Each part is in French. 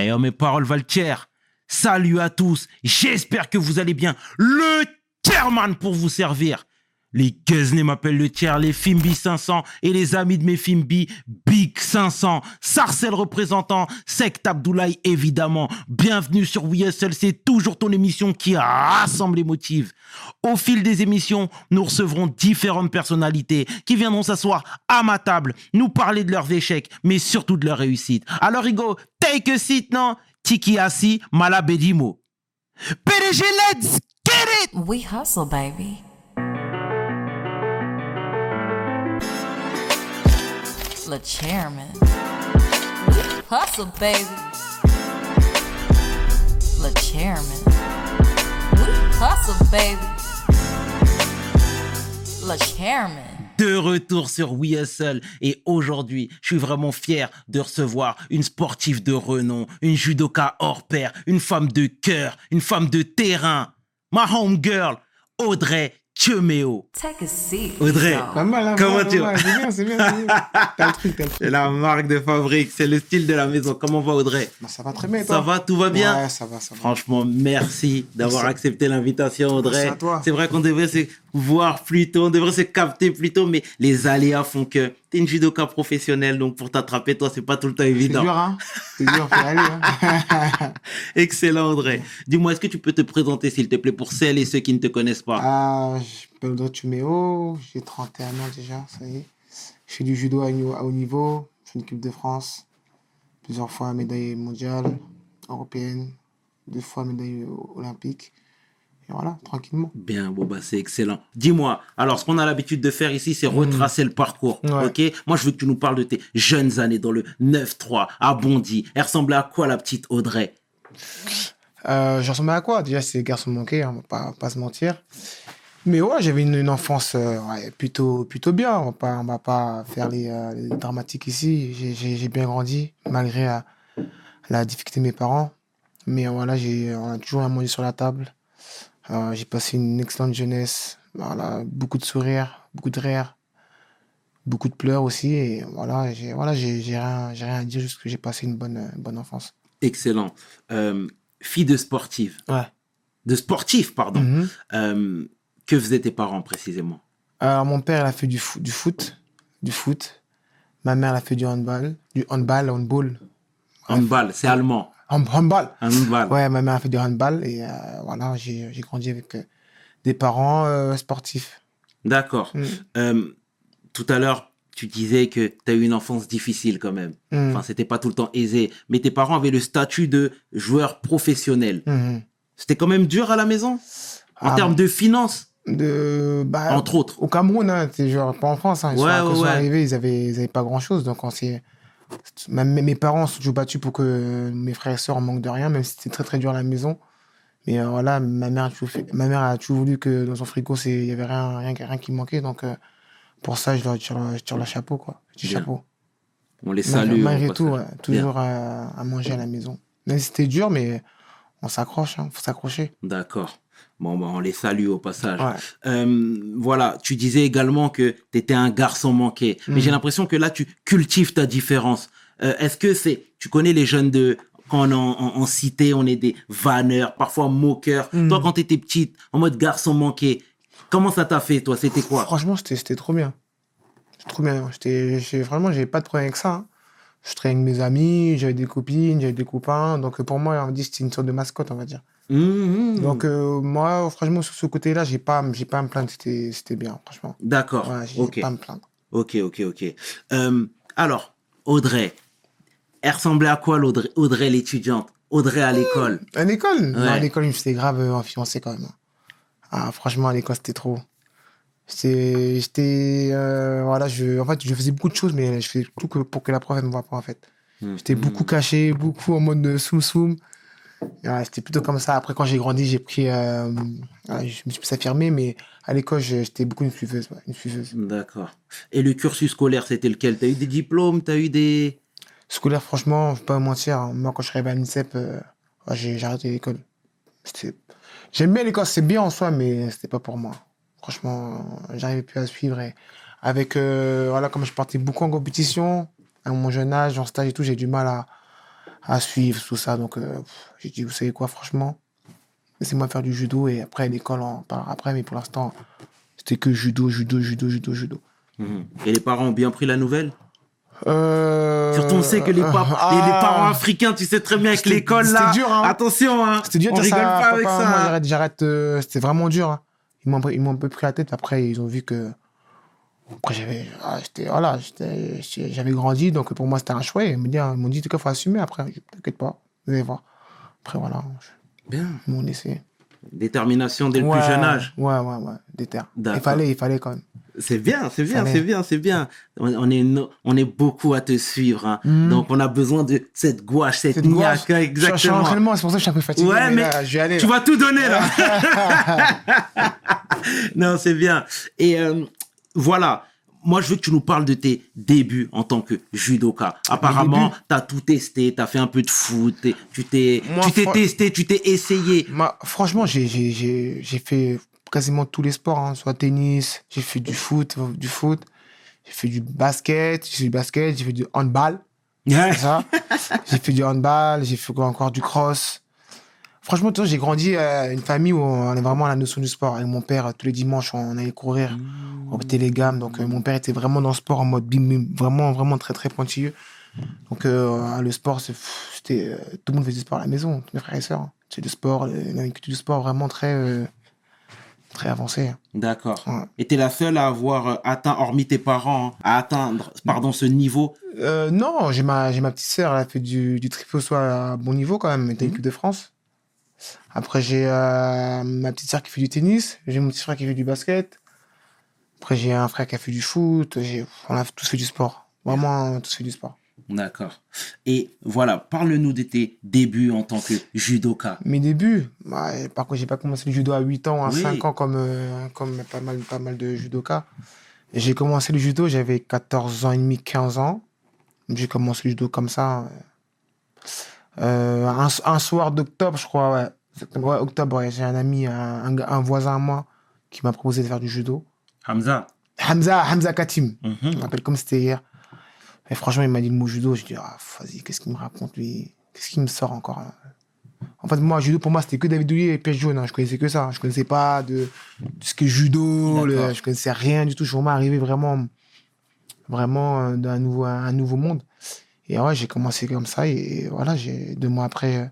Eh oh, mes paroles valent cher. Salut à tous, j'espère que vous allez bien. Le chairman pour vous servir. Les Guzney m'appellent le tiers, les Fimbi 500 et les amis de mes Fimbi, Big 500, Sarcel représentant, Sect Abdoulaye évidemment. Bienvenue sur WSL, c'est toujours ton émission qui rassemble les motifs. Au fil des émissions, nous recevrons différentes personnalités qui viendront s'asseoir à ma table, nous parler de leurs échecs, mais surtout de leurs réussites. Alors Rigo, take a seat, non? Tiki Assi, Malabedimo. PDG, let's get it We hustle, baby. The chairman. Hustle, baby. Chairman. Hustle, chairman. de retour sur We Hustle et aujourd'hui, je suis vraiment fier de recevoir une sportive de renom, une judoka hors pair, une femme de cœur, une femme de terrain, ma homegirl, Audrey A seat. Audrey. Pas mal, hein, Comment tu mal. C'est bien, c'est bien. c'est bien. T'as le truc, t'as le truc. c'est la marque de fabrique, c'est le style de la maison. Comment va Audrey? Bah, ça va très bien, Ça va, tout va bien? Ouais, ça va, ça va. Franchement, merci d'avoir Merci. accepté l'invitation, Audrey. Merci à toi. C'est vrai qu'on devrait se voir plus tôt, on devrait se capter plus tôt, mais les aléas font que t'es une judoka professionnelle, donc pour t'attraper, toi, c'est pas tout le temps C'est évident. dur, hein C'est dur, faut aller, hein Excellent, Audrey. Dis-moi, est-ce que tu peux te présenter, s'il te plaît, pour celles et ceux qui ne te connaissent pas? Ah, je m'appelle Tuméo, j'ai 31 ans déjà, ça y est. Je fais du judo à, à haut niveau, je fais une équipe de France, plusieurs fois médaille mondiale, européenne, deux fois médaille olympique. Et voilà, tranquillement. Bien, bon, bah, c'est excellent. Dis-moi, alors, ce qu'on a l'habitude de faire ici, c'est retracer le parcours. Ouais. Ok? Moi, je veux que tu nous parles de tes jeunes années dans le 9-3 à Bondy. Elle ressemblait à quoi, la petite Audrey? Euh, je ressemblais à quoi? Déjà, c'est garçon manqué, on va pas, pas se mentir. Mais ouais, j'avais une, une enfance euh, ouais, plutôt, plutôt bien. On va pas, on va pas faire les, euh, les dramatiques ici. J'ai- bien grandi, malgré euh, la difficulté de mes parents. Mais voilà, j'ai, on a toujours à manger sur la table. Euh, j'ai passé une excellente jeunesse. Voilà, beaucoup de sourires, beaucoup de rires, beaucoup de pleurs aussi. Et voilà, j'ai voilà, j'ai j'ai rien, j'ai rien à dire, juste que j'ai passé une bonne, bonne enfance. Excellent. Euh, fille de sportive. Ouais. De sportif, pardon. Mhm. Euh, que faisaient tes parents précisément? Alors, mon père, il a fait du, foot, du foot. Du foot. Ma mère, elle a fait du handball. Du handball, handball. Handball, c'est allemand. Hand- handball. Handball. Ouais, ma mère a fait du handball. Et euh, voilà, j'ai j'ai grandi avec euh, des parents euh, sportifs. D'accord. Mm. Tout à l'heure, tu disais que tu as eu une enfance difficile quand même. Mm. Enfin, c'était pas tout le temps aisé. Mais tes parents avaient le statut de joueur professionnel. Mhm. C'était quand même dur à la maison? En Ah, termes de finances, De, bah, entre autres. Au Cameroun, hein, genre pas en France. Hein, Ouais, ouais, ils sont ouais. arrivés, ils avaient, ils avaient pas grand chose. Donc, on s'est. Même mes parents se sont toujours battus pour que mes frères et sœurs manquent de rien, même si c'était très très dur à la maison. Mais euh, voilà, ma mère, a toujours fait- ma mère a toujours voulu que dans son frigo, il y avait rien, rien, rien qui manquait. Donc, euh, pour ça, je leur tire, je tire le chapeau, quoi. Petit Bien. chapeau. On les Malgré- salue. Malgré tout, ouais, toujours à, à manger à la maison. Même si c'était dur, mais on s'accroche, hein, faut s'accrocher. D'accord. Bon, bah, on les salue au passage. Ouais. Euh, voilà, tu disais également que tu étais un garçon manqué. Mais Mhm. j'ai l'impression que là, tu cultives ta différence. Euh, Est-ce que c'est... Tu connais les jeunes de... Quand on est en, en- en cité, on est des vanneurs, parfois moqueurs. Mhm. Toi, quand tu étais petite, en mode garçon manqué, comment ça t'a fait, toi? C'était quoi? Franchement, c'était trop bien. C'était trop bien. J'étais, vraiment, j'avais pas de problème avec ça. hein. Je traînais avec mes amis, j'avais des copines, j'avais des copains. Donc, pour moi, on dit que c'était une sorte de mascotte, on va dire. Mhm. Donc, euh, moi, franchement, sur ce côté-là, j'ai pas, j'ai pas à me plaindre. C'était c'était bien, franchement. D'accord. Ouais, j'ai pas à me plaindre. Ok, ok, ok. Euh, alors, Audrey, elle ressemblait à quoi l'Audrey Audrey l'étudiante? Audrey à l'école À l'école? Non, à l'école, faisais grave euh, influencer quand même. hein. Ah, franchement, à l'école, c'était trop. J'étais. j'étais, euh, voilà, je, en fait, je faisais beaucoup de choses, mais je faisais tout que pour que la prof elle me voit pas, en fait. J'étais Mhm. beaucoup caché, beaucoup en mode de soum soum. Ouais, C'était plutôt comme ça. Après, quand j'ai grandi, j'ai pris. euh, je me suis plus affirmé, mais à l'école, j'étais beaucoup une suiveuse. ouais, une suiveuse. D'accord. Et le cursus scolaire, c'était lequel? T'as eu des diplômes? T'as eu des... Scolaire, franchement, je vais pas me mentir. hein, Moi, quand je suis arrivé à l'INSEP, euh, j'ai arrêté l'école. J'aime bien l'école, c'est bien en soi, mais c'était pas pour moi. Franchement, j'arrivais plus à suivre. Et avec, euh, voilà, comme je partais beaucoup en compétition, à mon jeune âge, en stage et tout, j'ai du mal à, à suivre, tout ça. Donc, euh, j'ai dit, vous savez quoi, franchement, laissez-moi faire du judo et après, l'école, on parlera après. Mais pour l'instant, c'était que judo, judo, judo, judo, judo. Mhm. Et les parents ont bien pris la nouvelle? Euh, Surtout, on sait que les, ah, les- les parents africains, tu sais très bien avec l'école là. dur, hein. Attention, hein. C'était dur on de dire rigole ça, pas avec ça. hein. j'arrête, j'arrête. euh, c'était vraiment dur. hein. Ils m'ont, ils m'ont un peu pris la tête. Après, ils ont vu que. Après, j'avais. ah, voilà, j'étais- j'avais grandi. Donc, pour moi, c'était un choix. Ils m'ont dit, ils m'ont dit, en tout cas, il faut assumer. Après, je t'inquiète pas. Vous allez voir. Après, voilà. Bien. Ils m'ont laissé. Détermination dès le Ouais, plus jeune âge. Ouais, ouais, ouais. Déter. Il fallait, il fallait quand même. C'est bien, c'est bien, c'est bien, c'est bien. On, on est, on est beaucoup à te suivre. hein. Mhm. Donc, on a besoin de cette gouache, cette, Cette gouache, hein, Je suis en Exactement. entraînement, c'est pour ça que je suis un peu fatigué. Ouais, mais là, je vais aller. Tu là. vas tout donner là. non, c'est bien. Et euh, voilà. Moi, je veux que tu nous parles de tes débuts en tant que judoka. Apparemment, tu as tout testé, tu as fait un peu de foot, tu t'es testé, tu t'es essayé. Franchement, j'ai, fait quasiment tous les sports, hein, soit tennis, j'ai fait du foot, du foot, j'ai fait du basket, j'ai fait du basket, j'ai fait du handball, c'est ça. j'ai fait du handball, j'ai fait encore du cross. Franchement, j'ai grandi à une famille où on est vraiment à la notion du sport. Avec mon père, tous les dimanches, on allait courir, on mettait les gammes. Donc, euh, mon père était vraiment dans le sport en mode bim, bim, vraiment, vraiment très, très pointilleux. Donc, euh, le sport, c'était, euh, tout le monde faisait du sport à la maison, tous mes frères et sœurs. hein. C'est du sport, euh, une culture du sport vraiment très, euh, très avancée. D'accord. Ouais. Et t'es la seule à avoir euh, atteint, hormis tes parents, hein, à atteindre pardon, ce niveau? Euh, non, j'ai ma, ma petite sœur, elle a fait du, du triple saut à bon niveau quand même, elle était équipe de France. Après, j'ai euh, ma petite sœur qui fait du tennis, j'ai mon petit frère qui fait du basket. Après, j'ai un frère qui a fait du foot, on a tous fait du sport. Vraiment, on a tous fait du sport. D'accord. Et voilà, parle-nous de tes débuts en tant que judoka. Mes débuts, bah, par contre, j'ai pas commencé le judo à 8 ans, à Oui. 5 ans comme, euh, comme pas, mal, pas mal de judokas. J'ai commencé le judo, j'avais 14 ans et demi, 15 ans. J'ai commencé le judo comme ça. euh, un, un soir d'octobre, je crois, ouais. Octobre, ouais, j'ai un ami, un, un, un voisin à moi, qui m'a proposé de faire du judo. Hamza. Hamza, Hamza Katim. Je me rappelle comme c'était hier. Et franchement, il m'a dit le mot judo. Je dis, ah, vas-y, qu'est-ce qu'il me raconte, lui? Qu'est-ce qu'il me sort encore hein? En fait, moi, judo, pour moi, c'était que David Douillet et Pièce Jaune. hein. Je connaissais que ça. Je connaissais pas de, de ce que judo. le- je connaissais rien du tout. Je suis vraiment arrivé vraiment, vraiment euh, d'un nouveau, un nouveau monde. Et ouais, j'ai commencé comme ça. Et voilà, j'ai deux mois après, euh,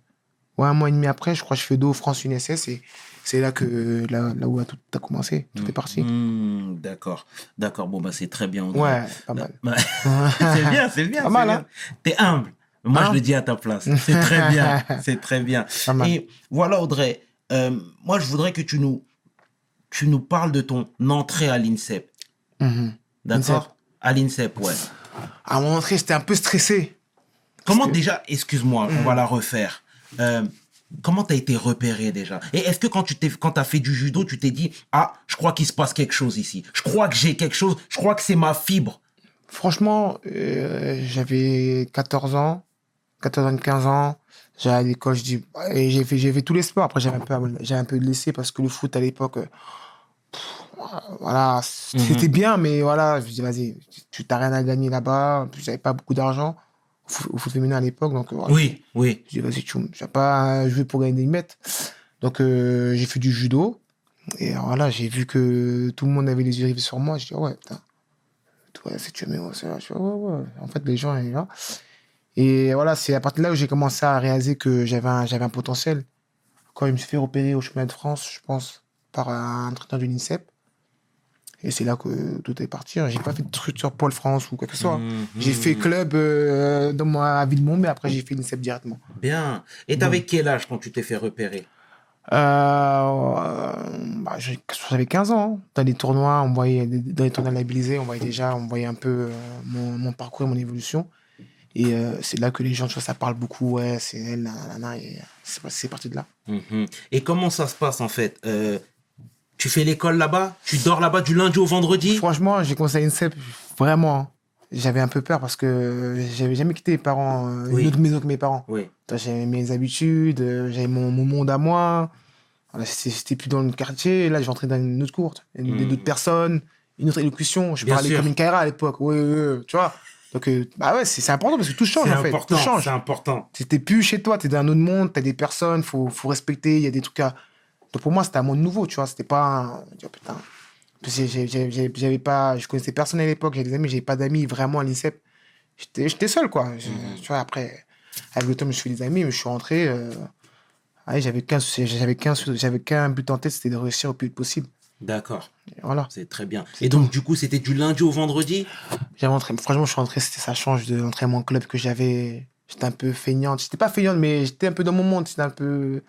ouais, un mois et demi après, je crois que je fais dos France UNSS. Et c'est là, que, là, là où tout a commencé. Tout est parti. Mhm, D'accord. D'accord. Bon, bah, c'est très bien. Ouais, pas mal. Ouais. c'est bien, c'est bien. Pas c'est mal, bien. hein. T'es humble. Moi, Hein je le dis à ta place. C'est très bien. C'est très bien. Et voilà, Audrey. euh, moi, je voudrais que tu nous, tu nous parles de ton entrée à l'INSEP. Mhm. D'accord? À l'INSEP, ouais. À mon entrée, j'étais un peu stressé. Comment déjà, excuse-moi, on va la refaire. Euh, comment t'as été repéré déjà? Et est-ce que quand tu t'es, quand t'as fait du judo, tu t'es dit ah, je crois qu'il se passe quelque chose ici. Je crois que j'ai quelque chose. Je crois que c'est ma fibre. Franchement, euh, j'avais 14 ans, 14 ans, 15 ans. J'allais à l'école, j'ai fait, j'ai fait tous les sports. Après, j'avais un peu, j'ai un peu laissé parce que le foot à l'époque, euh, voilà, c'était bien, mais voilà, je dis, vas-y, tu t'as rien à gagner là-bas. En plus, j'avais pas beaucoup d'argent au foot, féminin à l'époque, donc voilà. Oui, oui. Je dis, vas-y, tu n'as pas joué pour gagner des mètres. Donc, euh, j'ai fait du judo. Et voilà, j'ai vu que tout le monde avait les yeux rivés sur moi. Je dis, ah ouais, putain. Toi, c'est tu mais c'est là. Je dis, ouais, ouais. En fait, les gens, ils là. Et voilà, c'est à partir de là où j'ai commencé à réaliser que j'avais un, un potentiel. Quand je me suis fait repérer au chemin de France, je pense, par un entraîneur du l'INSEP. Et c'est là que tout est parti. J'ai pas fait de structure Pôle France ou quoi que ce soit. Mhm. J'ai fait club euh, dans ma ville mais après j'ai fait l'INSEP directement. Bien. Et t'avais quel âge quand tu t'es fait repérer? Euh, bah, j'avais 15 ans. hein. Dans les tournois, on voyait, dans les tournois labellisés, on voyait déjà, on voyait un peu euh, mon, mon parcours et mon évolution. Et euh, c'est là que les gens, tu vois, ça parle beaucoup. Ouais, c'est elle, nanana, et c'est c'est parti de là. Et comment ça se passe en fait? Euh, Tu fais l'école là-bas Tu dors là-bas du lundi au vendredi Franchement, j'ai commencé à l'INSEP, vraiment. J'avais un peu peur parce que j'avais jamais quitté mes parents, euh, Oui. une autre maison que mes parents. Oui. J'avais mes habitudes, euh, j'avais mon, mon monde à moi. C'était plus dans le quartier. Là, j'entrais dans une autre cour, une Mm. d'autres personnes, une autre élocution. Je Bien parlais sûr. comme une Kaira à l'époque. Oui, oui, oui, tu vois. Donc, euh, bah ouais, c'est important parce que tout change en fait. important. Tout change. C'est important. T'es plus chez toi, t'es dans un autre monde, t'as des personnes, faut, faut respecter, il y a des trucs à. Donc pour moi, c'était un monde nouveau, tu vois. C'était pas. Un... oh, putain. J'avais pas. Je connaissais personne à l'époque, j'avais des amis, j'avais pas d'amis vraiment à l'INSEP. J'étais seul, quoi. Je- Mhm. Tu vois, après, avec le temps, je me suis fait des amis, mais je suis rentré. euh, j'avais qu'un j'avais qu'un but en tête, c'était de réussir au plus vite possible. D'accord. Voilà. C'est très bien. Et donc, du coup, c'était du lundi au vendredi? Franchement, je suis rentré, c'était ça change de l'entraînement club que j'avais. J'étais un peu feignante. J'étais pas feignante, mais j'étais un peu dans mon monde. C'était un peu.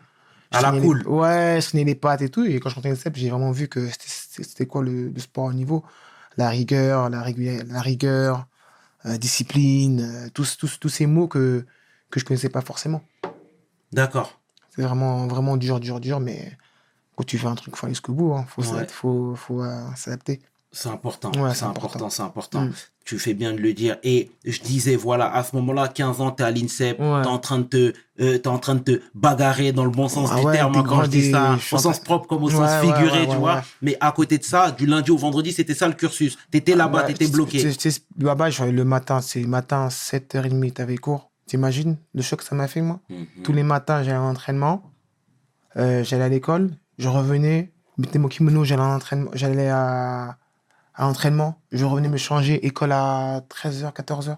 À la cool. les- Ouais, je sonnais les pattes et tout. Et quand je dans le CEP, j'ai vraiment vu que c'était- quoi le, le sport au niveau? La rigueur, la, régula- la rigueur, euh, discipline, euh, tous, tous, tous ces mots que, que je connaissais pas forcément. D'accord. C'est vraiment, vraiment dur, dur, dur. Mais quand tu fais un truc, il faut aller jusqu'au bout. Il faut Ouais. s'adapter, faut, faut euh, s'adapter. C'est important. Ouais, c'est c'est important, important. c'est important. Mm. Tu fais bien de le dire. Et je disais, voilà, à ce moment-là, 15 ans, t'es à l'INSEP, Ouais. t'es en train de te, euh, en train de te bagarrer dans le bon sens Ah du ouais, terme, hein, quand je dis ça, au en sens propre comme au sens figuré, tu vois. Mais à côté de ça, du lundi au vendredi, c'était ça le cursus. T'étais là-bas, Bah, t'étais tu- bloqué. tu- tu sais, Là-bas, le matin, c'est le matin, 7h30, t'avais cours. T'imagines le choc que ça m'a fait, moi? Mhm. Tous les matins, j'allais à l'entraînement. Euh, j'allais à l'école. Je revenais, mettais mon kimono, j'allais à l'entraînement. J'allais à, à l'entraînement. Je revenais me changer. École à 13h, 14h.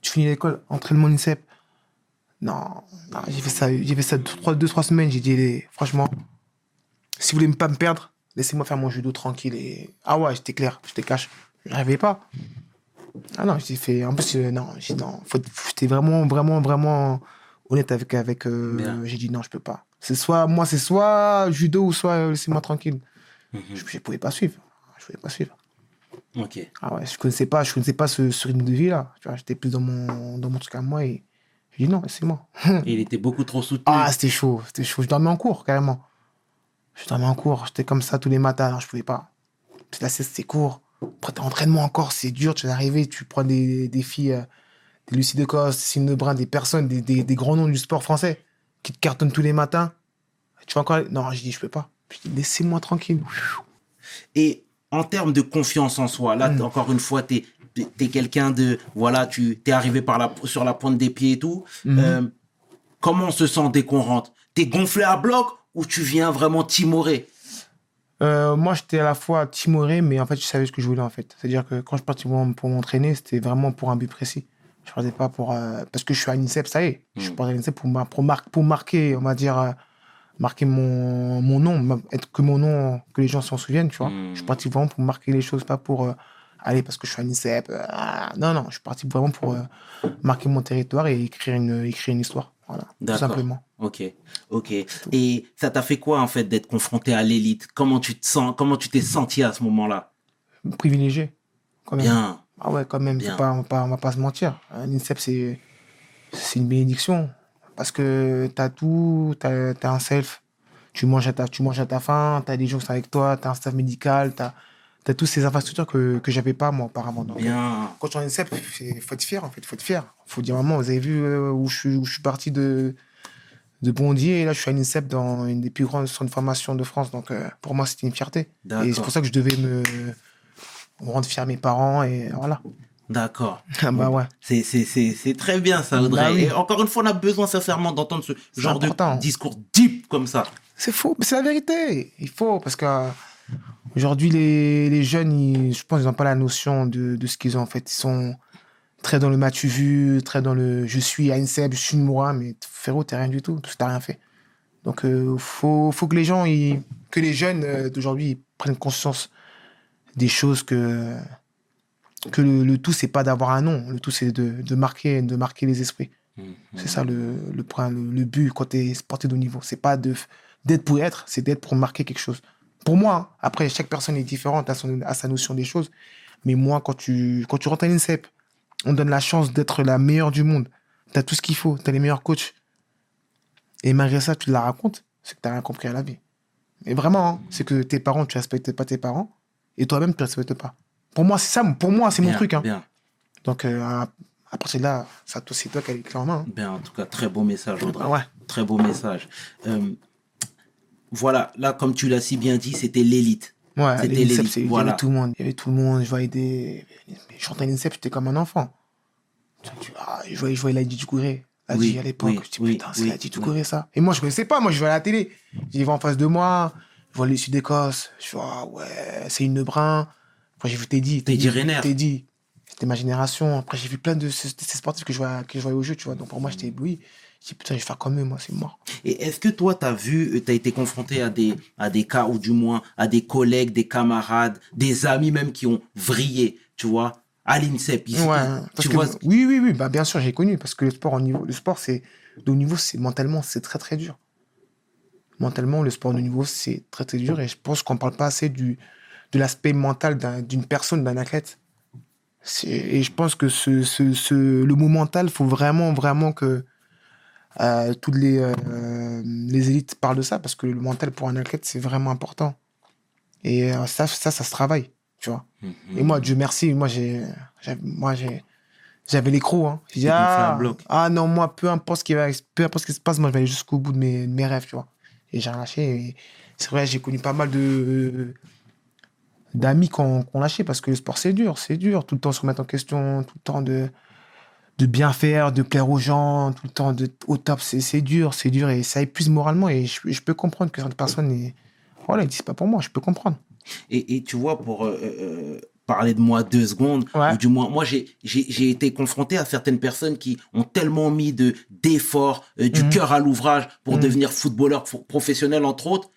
Tu finis l'école, entraînement INSEP. Non, non, j'ai fait ça, j'ai fait ça deux, trois, deux, trois semaines. J'ai dit, les- franchement, si vous voulez pas me perdre, laissez-moi faire mon judo tranquille. Et... Ah ouais, j'étais clair, j'étais cash. Je rêvais pas. Ah non, j'ai fait. En plus, euh, non, j'ai dit non. Faut, j'étais vraiment, vraiment, vraiment honnête avec. avec euh, j'ai dit non, je peux pas. C'est soit, moi, c'est soit judo ou soit euh, laissez-moi tranquille. Mhm. Je, je pouvais pas suivre. Je pouvais pas suivre. Ok. Ah ouais, je connaissais pas, je connaissais pas ce, ce rythme de vie là. Tu vois, j'étais plus dans mon, dans mon truc à moi et j'ai dit non, laissez-moi. Et il était beaucoup trop soutenu. Ah, c'était chaud, c'était chaud. Je dormais en cours, carrément. Je dormais en cours, j'étais comme ça tous les matins, alors je pouvais pas. La sieste, c'est court. Après, t'es entraînement encore, c'est dur, tu es arrivé, tu prends des, des filles, euh, des Lucie de Coste, Cine de Brun, des personnes, des, des, des grands noms du sport français qui te cartonnent tous les matins. Tu vas encore. Non, je dis, je peux pas. Je dis, laissez-moi tranquille. Et en termes de confiance en soi, là, Mm. encore une fois, tu es, quelqu'un de. Voilà, tu es arrivé par la, sur la pointe des pieds et tout. Mhm. Euh, comment on se sent dès qu'on rentre? T'es gonflé à bloc ou tu viens vraiment timorer Euh, moi, j'étais à la fois timoré, mais en fait, je savais ce que je voulais, en fait. C'est-à-dire que quand je partais pour, m'entraîner, c'était vraiment pour un but précis. Je partais pas pour... euh, parce que je suis à l'INSEP, ça y est. Je suis Mm. parti à l'INSEP pour, mar- pour, mar- pour marquer, on va dire, marquer mon, mon nom, être que mon nom, que les gens s'en souviennent, tu vois. Mm. Je suis parti vraiment pour marquer les choses, pas pour... euh, aller parce que je suis à l'INSEP. euh, ah, non, non, je suis parti vraiment pour euh, marquer mon territoire et écrire une, écrire une histoire. Voilà, tout simplement. Ok, ok. Et ça t'a fait quoi en fait d'être confronté à l'élite? Comment tu te sens Comment tu t'es senti à ce moment-là? Privilégié, quand même. Bien. Ah ouais, quand même, Bien. c'est pas, on, va pas, on va pas se mentir. L'INSEP, c'est, c'est une bénédiction. Parce que tu as tout, tu as, un self, tu manges à ta, tu manges à ta faim, tu as des gens qui sont avec toi, tu as un staff médical, tu as, toutes ces infrastructures que, que j'avais pas moi auparavant. Donc, Bien. quand tu es en INSEP, il faut être fier en fait, faut être fier. faut dire vraiment, vous avez vu euh, où, je suis, où je suis parti de, de Bondier et là je suis à l'INSEP dans une des plus grandes centres de formation de France. Donc euh, pour moi, c'était une fierté. Et c'est pour ça que je devais me, me rendre fier à mes parents et voilà. D'accord. Ah bah ouais. C'est, c'est, c'est, c'est très bien ça, Audrey. Bah oui. Et encore une fois, on a besoin sincèrement d'entendre ce genre important. de discours deep comme ça. C'est faux, mais c'est la vérité. Il faut, parce que euh, aujourd'hui, les, les jeunes, ils- je pense qu'ils n'ont pas la notion de, de ce qu'ils ont en fait. Ils sont très dans le match vu, très dans le je suis à INSEP, je suis une Moura, mais frérot, t'es rien du tout, parce que t'as rien fait. Donc, il faut, faut que les gens, ils- que les jeunes euh, d'aujourd'hui ils prennent conscience des choses que, que le, le tout, c'est pas d'avoir un nom. Le tout, c'est de, de, marquer, de marquer les esprits. C'est ça le, le point, le, le but quand tu es sportif de haut niveau. C'est pas d'être pour être, c'est d'être pour marquer quelque chose. Pour moi, hein. après, chaque personne est différente à, son, à sa notion des choses. Mais moi, quand tu, quand tu rentres à l'INSEP, on te donne la chance d'être la meilleure du monde. Tu as tout ce qu'il faut, tu as les meilleurs coachs. Et malgré ça, tu te la racontes, c'est que tu rien compris à la vie. Mais vraiment, hein, c'est que tes parents, tu respectes pas tes parents, et toi-même, tu respectes pas. Pour moi, c'est ça, pour moi, c'est mon truc. Hein. Bien. Donc, euh, à, partir de là, ça, c'est toi qui as les clés en main. hein. Bien, en tout cas, très beau message, Audrey. Ah ouais. Très beau message. Euh, voilà, là, comme tu l'as si bien dit, c'était l'élite. Ouais, C'était l'élite, c'est- il y voilà. avait tout le monde. Il y avait tout le monde. Je voyais des. Je à l'INSEP, j'étais comme un enfant. Ah, je voyais, je voyais Lady Doucouré. Lady Oui, à l'époque. oui, je dis, putain, c'est oui. Doucouré, ça. Et moi, je connaissais pas. Moi, je vois à la télé. J'y vais en face de moi. Je vois l'issue d'Écosse. Je vois, ah ouais, c'est une Brun. Après, j'ai vu Teddy. Teddy. C'était ma génération. Après, j'ai vu plein de ce- ces sportifs que je voyais, que je voyais au jeu, tu vois. Donc, pour moi, j'étais ébloui. Je dis, putain, je vais faire comme eux, moi, c'est mort. Et est-ce que toi, tu as vu, tu as été confronté à des, à des cas, ou du moins à des collègues, des camarades, des amis même qui ont vrillé, tu vois, à l'INSEP ici, Ouais, tu que, vois, oui, oui, oui, bah, bien sûr, j'ai connu, parce que le sport, au niveau, le sport, c'est, de haut niveau, c'est, mentalement, c'est très, très dur. Mentalement, le sport de haut niveau, c'est très, très dur, et je pense qu'on parle pas assez du, de l'aspect mental d'un- d'une personne, d'un athlète. Et je pense que ce, ce, ce- le mot mental, faut vraiment, vraiment que euh, toutes les, euh, les élites parlent de ça, parce que le mental pour un athlète, c'est vraiment important. Et euh, ça, ça, ça se travaille, tu vois. Et moi, Dieu merci, moi, j'ai, j'avais- moi, j'ai, j'avais les crocs, hein. J'ai dit, ah, ah non, moi, peu importe ce qui va, peu importe ce qui se passe, moi, je vais aller jusqu'au bout de mes, de mes rêves, tu vois. Et j'ai relâché. C'est vrai, j'ai connu pas mal de, d'amis qui ont lâché parce que le sport, c'est dur, c'est dur. Tout le temps se remettre en question, tout le temps de, de bien faire, de plaire aux gens, tout le temps de, au top, c'est, dur, c'est dur et ça épuise moralement. Et je, je peux comprendre que certaines personnes, et, voilà, ils disent pas pour moi, je peux comprendre. Et, et tu vois, pour euh, euh, parler de moi deux secondes, Ouais. ou du moins, moi, j'ai été confronté à certaines personnes qui ont tellement mis de d'efforts, euh, du Mhm. cœur à l'ouvrage pour Mhm. devenir footballeur pro- professionnel, entre autres.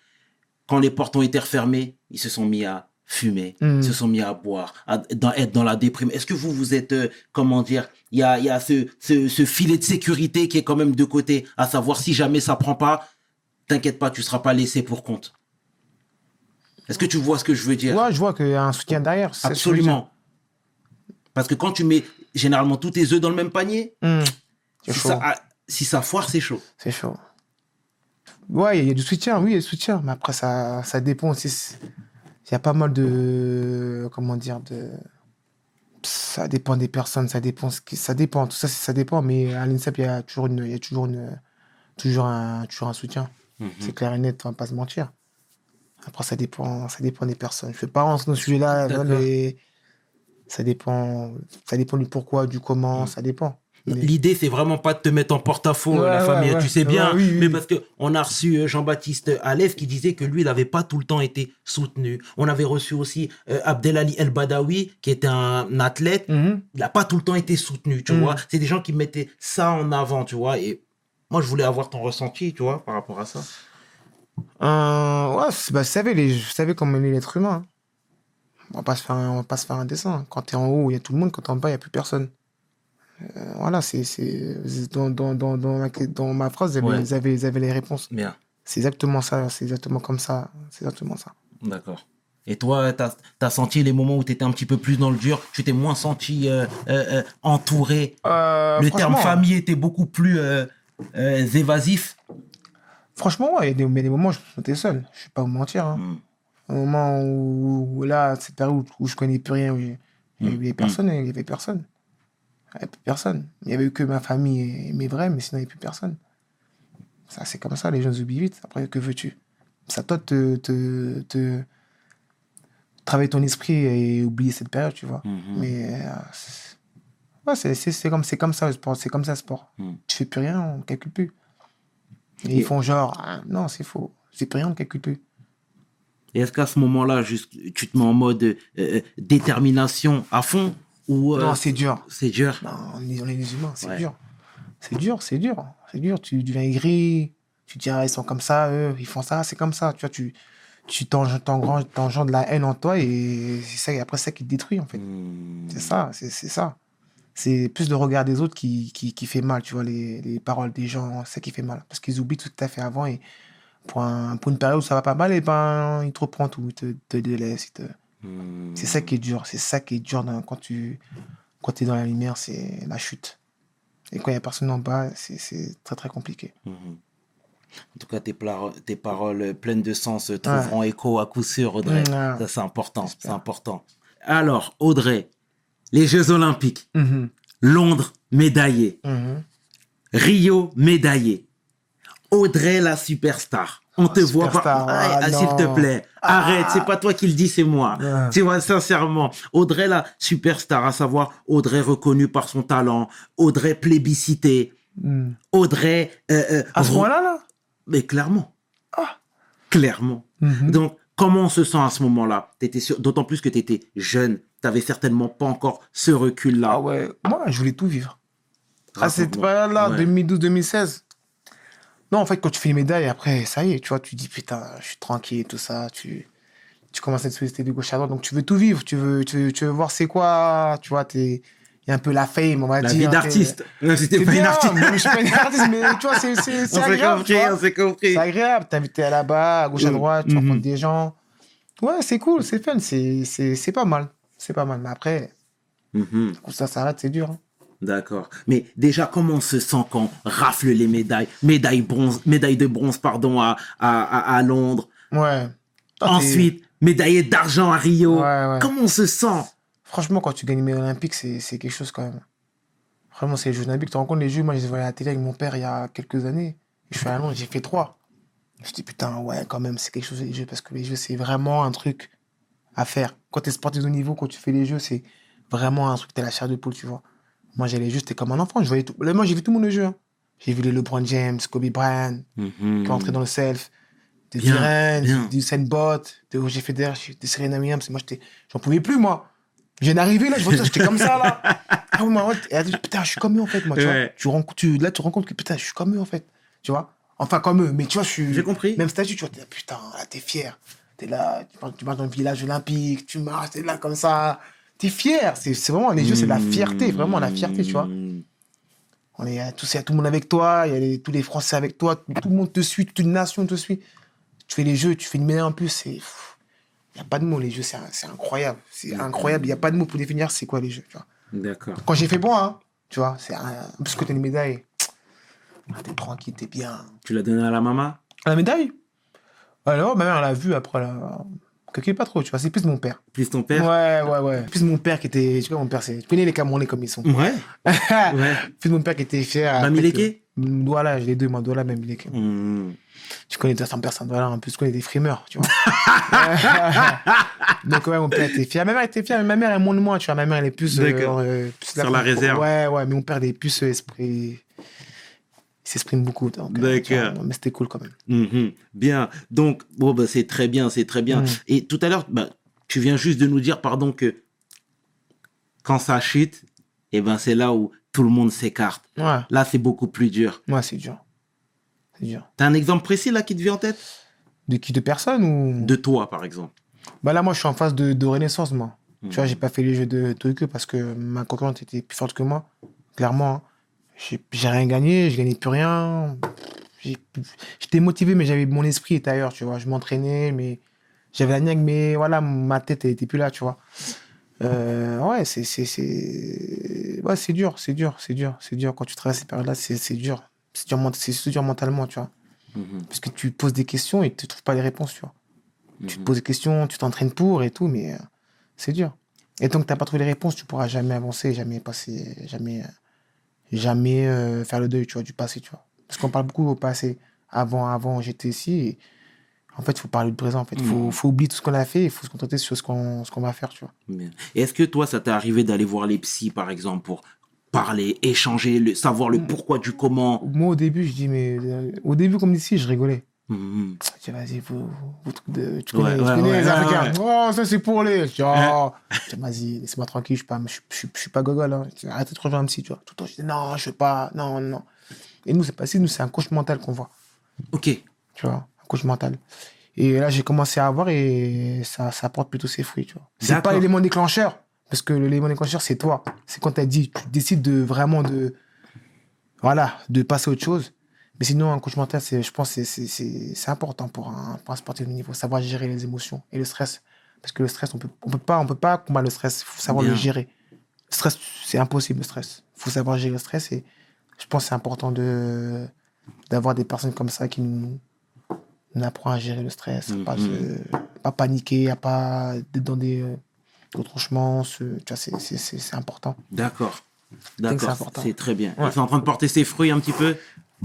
Quand les portes ont été refermées, ils se sont mis à fumer, Mhm. ils se sont mis à boire, à dans- être dans la déprime. Est-ce que vous, vous êtes, euh, comment dire, il y a, il y a ce, ce, ce filet de sécurité qui est quand même de côté, à savoir si jamais ça prend pas, t'inquiète pas, tu seras pas laissé pour compte. Est-ce que tu vois ce que je veux dire? Ouais, je vois qu'il y a un soutien derrière. que. Absolument. Parce que quand tu mets généralement tous tes œufs dans le même panier, C'est si ça, si ça foire, c'est chaud. C'est chaud. Ouais, il y a du soutien, oui, il y a du soutien. Mais après, ça, ça dépend aussi. Il y a pas mal de. Comment dire de... Ça dépend des personnes, ça dépend. Ce qui... Ça dépend, tout ça, ça dépend. Mais à l'INSEP, il y a toujours, une, il y a toujours, une, toujours, un, toujours un soutien. Mhm. C'est clair et net, on va pas se mentir. Après, ça dépend, ça dépend des personnes. Je ne vais pas dans ce sujet-là. Mais Ça dépend, ça dépend du pourquoi, du comment, ça dépend. L'idée, c'est vraiment pas de te mettre en porte-à-faux, Ouais, la famille, ouais. tu sais bien. Ouais, oui, oui, mais parce que on a reçu euh, Jean-Baptiste Alef qui disait que lui, il n'avait pas tout le temps été soutenu. On avait reçu aussi euh, Abdelali El Badawi, qui était un athlète. Mhm. Il n'a pas tout le temps été soutenu, tu Mm. vois. C'est des gens qui mettaient ça en avant, tu vois. Et moi, je voulais avoir ton ressenti, tu vois, par rapport à ça. Euh, ouais, bah, vous savez, les, vous savez comment est l'être humain. hein. On va pas se faire un, on va pas se faire un dessin. Quand tu es en haut, il y a tout le monde. Quand tu en bas, il n'y a plus personne. Euh, voilà, c'est dans, dans, dans, dans, ma, dans ma phrase, Ouais. vous avez, vous avez les réponses. Bien. C'est exactement ça. C'est exactement comme ça. C'est exactement ça. D'accord. Et toi, tu as, senti les moments où tu étais un petit peu plus dans le dur, tu t'es moins senti euh, euh, entouré? Le terme famille était beaucoup plus évasif? Franchement, ouais, il y a des, moments où je me sentais seul. Je ne vais pas vous mentir. Hein. Mm. Au moment où, où là, cette période où, où je connais plus rien, où il n'y Mm. avait personne, il n'y avait personne. Il n'y avait plus personne. Il n'y avait eu que ma famille et mes vrais, mais sinon, il n'y avait plus personne. Ça, c'est comme ça, les gens oublient vite. Après, que veux-tu? C'est à toi de te, te, te- travailler ton esprit et oublier cette période, tu vois. Mhm. Mais euh, c'est- ouais, comme, c'est comme ça le sport. C'est comme ça le sport. Mm. Tu fais plus rien, on ne calcule plus. Et Et- ils font genre, ah, non, c'est faux. C'est plus rien, on ne calcule plus. Et est-ce qu'à ce moment-là, juste, tu te mets en mode euh, euh, détermination à fond? Ou euh, Non, c'est dur. c'est dur Non, on est, on est des humains, c'est Ouais. dur. C'est dur, c'est dur. C'est dur. Tu deviens aigri. Tu te dis, ah, ils sont comme ça, eux, ils font ça, c'est comme ça. Tu vois, tu, tu t'engendres la haine en toi et c'est ça, et après ça qui te détruit, en fait. Hmm. C'est ça, c'est ça. C'est plus le regard des autres qui, qui, qui fait mal, tu vois, les, les paroles des gens, c'est ça qui fait mal. Parce qu'ils oublient tout as fait avant et pour, un, pour une période où ça va pas mal, et ben, ils te reprennent tout, ils te, te- Hmm. C'est ça qui est dur, c'est ça qui est dur dans- quand tu quand es dans la lumière, c'est la chute. Et quand il n'y a personne en bas, c'est- très très compliqué. Mhm. En tout cas, tes, paroles pleines de sens trouveront écho à coup sûr, Audrey. Ça, c'est important. C'est important. Alors, Audrey, les Jeux Olympiques, Mhm. Londres, médaillé. Mhm. Rio, médaillé. Audrey la superstar. On te voit pas. Ah, ah, S'il te plaît, arrête. C'est pas toi qui le dis, c'est moi. Tu vois, sincèrement. Audrey la superstar, à savoir Audrey reconnue par son talent, Audrey plébiscitée, Hmm. Audrey. euh, euh, À ce moment-là, là? Mais clairement. Ah. Clairement. Mhm. Donc, comment on se sent à ce moment-là? D'autant plus que tu étais jeune. Tu n'avais certainement pas encore ce recul-là. Ah ouais, moi, je voulais tout vivre. À cette période-là, Ouais. 2012-2016. Non, en fait, quand tu fais les médailles, après, ça y est, tu vois, tu dis, putain, je suis tranquille, tout ça, tu, tu commences à te solliciter de gauche à droite, donc tu veux tout vivre, tu veux, tu veux, tu veux voir c'est quoi, tu vois, t'es- il y a un peu la fame, on va La dire. vie t'es- d'artiste. Non, c'était C'est pas une artiste. mais je suis pas une artiste, mais tu vois, c'est c'est- agréable, compris, vois. on s'est compris. C'est agréable, t'es invité à là-bas, à gauche à Mm. droite, tu Mhm. rencontres des gens. Ouais, c'est cool, c'est fun, c'est c'est- c'est pas mal. C'est pas mal, mais après, Mhm. quand ça s'arrête, c'est dur. hein. D'accord. Mais déjà, comment on se sent quand on rafle les médailles Médaille, bronze, médaille de bronze pardon, à, à, à- Londres? Ouais. Toi, Ensuite, médaillé d'argent à Rio. Ouais, ouais. Comment on se sent? Franchement, quand tu gagnes une médaille olympique, c'est quelque chose quand même. Vraiment, c'est les Jeux olympiques. Tu te rends compte, les Jeux, moi, je les ai voyais à la télé avec mon père il y a quelques années. Je suis à Londres, j'ai fait trois. Je me dit, putain, ouais, quand même, c'est quelque chose, les Jeux, parce que les Jeux, c'est vraiment un truc à faire. Quand tu es sportif de haut niveau, quand tu fais les Jeux, c'est vraiment un truc, tu la chair de poule, tu vois. Moi, j'allais juste, comme un enfant. Je voyais tout. Là, Moi, j'ai vu tout le monde le jeu. hein. J'ai vu les LeBron James, Kobe Bryant, qui est entré dans le self, des Duran, du Usain Bolt, de Roger Federer, des Serena Williams. Moi, j'en pouvais plus, moi. Je viens d'arriver, là, je vois ça, j'étais comme ça, là. Ah, ouais, moi, putain, je suis comme eux, en fait, moi, tu vois. Ouais. Tu, rencontres- tu, là, tu compte que, putain, je suis comme eux, en fait. Tu vois Enfin, comme eux, mais tu vois, je suis. J'ai compris. Même statut, tu vois, là, putain, là, t'es fier. T'es là, tu marches, tu marches dans le village olympique, tu marches, t'es là, comme ça. T'es fier. C'est c'est vraiment, les jeux, c'est de la fierté, vraiment, la fierté, tu vois. Mmh. On est, y a tous, a tout le monde avec toi, il y a les- tous les Français avec toi, tout le monde te suit, toute une nation te suit. Tu fais les jeux, tu fais une médaille en plus, Il n'y a pas de mots, les jeux, c'est c'est incroyable. C'est incroyable, il n'y a pas de mots pour définir c'est quoi les jeux, tu vois. D'accord. Quand j'ai fait bon, hein, tu vois, c'est un. Parce que t'as une médaille, ah, t'es tranquille, t'es bien. Tu l'as donné à la maman? La médaille? Alors, ma mère, elle a vu après, là. Pas trop, tu vois, c'est plus mon père. Plus ton père Ouais, ouais, ouais. Plus mon père qui était. Tu vois, mon père, c'est. Tu connais les Camerounais comme ils sont. Ouais. ouais. plus mon père qui était fier. Mamileke que- Douala, j'ai les deux, moi, Douala, Mamileke. Mmh. Tu connais toi, 100 personnes, voilà, en plus, tu connais des frimeurs, tu vois. Donc, ouais, mon père était fier. Ma mère était fière, mais ma mère, elle est moins de moi, tu vois. Ma mère, elle est plus. euh, euh, plus Sur la réserve. Ouais, ouais, mais mon père, il est plus euh, esprit. Il s'exprime beaucoup. euh, D'accord. Mais c'était cool quand même. Mhm. Bien. Donc, bon, bah, c'est très bien, c'est très bien. Mm. Et tout à l'heure, bah, tu viens juste de nous dire, pardon, que quand ça chute, eh ben, c'est là où tout le monde s'écarte. Ouais, Là, c'est beaucoup plus dur. ouais, c'est dur. C'est dur. T'as un exemple précis là qui te vient en tête? De qui? De personne ou? De toi, par exemple. Bah là, moi, je suis en phase de, de renaissance, moi. Mhm. Tu vois, j'ai pas fait les jeux de Tokyo parce que ma concurrente était plus forte que moi. Clairement. hein. J'ai rien gagné, je gagnais plus rien. J'étais motivé, mais j'avais mon esprit était ailleurs, tu vois. Je m'entraînais, mais j'avais la niaque, mais voilà, ma tête, elle était plus là, tu vois. Euh, ouais, c'est ouais, c'est dur, c'est dur, c'est dur, c'est dur. Quand tu traverses ces périodes-là, c'est c'est dur. C'est dur, dur mentalement, tu vois. Mhm. Parce que tu poses des questions et tu trouves pas les réponses, tu vois. Tu te Mhm. poses des questions, tu t'entraînes pour et tout, mais euh, c'est dur. Et tant que tu n'as pas trouvé les réponses, tu pourras jamais avancer, jamais passer, jamais, euh, jamais euh, faire le deuil, tu vois, du passé, tu vois. Parce qu'on parle beaucoup au passé. Avant, avant, j'étais ici. Et en fait, il faut parler du présent. En fait, il faut, Mhm. faut oublier tout ce qu'on a fait. Il faut se contenter sur ce qu'on, qu'on va faire, tu vois. Est-ce que toi, ça t'est arrivé d'aller voir les psys, par exemple, pour parler, échanger, le, savoir le pourquoi du comment? Moi, au début, je dis, mais euh, au début, comme ici, je rigolais. Mhm. Je dis, vas-y, vous, vous trucs de. Tu Ouais, connais, tu ouais, connais ouais, les Africains. Oh, ça, c'est pour les. Je dis, oh. Vas-y, laisse-moi tranquille, je suis pas, je, suis- je, suis- je suis pas gogol. Hein. Je dis, Arrêtez de rejoindre un psy, tu vois. Tout le temps, je dis, non, je veux pas, non, non. Et nous, c'est pas si, nous, c'est un coach mental qu'on voit, Ok. tu vois, un coach mental. Et là, j'ai commencé à avoir et ça, ça porte plutôt ses fruits, tu vois. C'est pas l'élément déclencheur, parce que l'élément déclencheur, c'est toi. C'est quand t'as dit, tu décides de vraiment de, voilà, de passer à autre chose. Mais sinon, un coach mental, je pense, que c'est- important pour un, pour un sportif de niveau, savoir gérer les émotions et le stress. Parce que le stress, on peut, on peut pas, on peut pas combattre le stress. Il faut savoir Bien. le gérer. Le stress, c'est impossible, le stress. Il faut savoir gérer le stress et je pense que c'est important de, d'avoir des personnes comme ça qui nous, nous apprennent à gérer le stress, à pas, Mhm. se- pas paniquer, à pas être dans des, retranchements. c'est, important. D'accord. D'accord. C'est très bien. Ouais. C'est en train de porter ses fruits un petit peu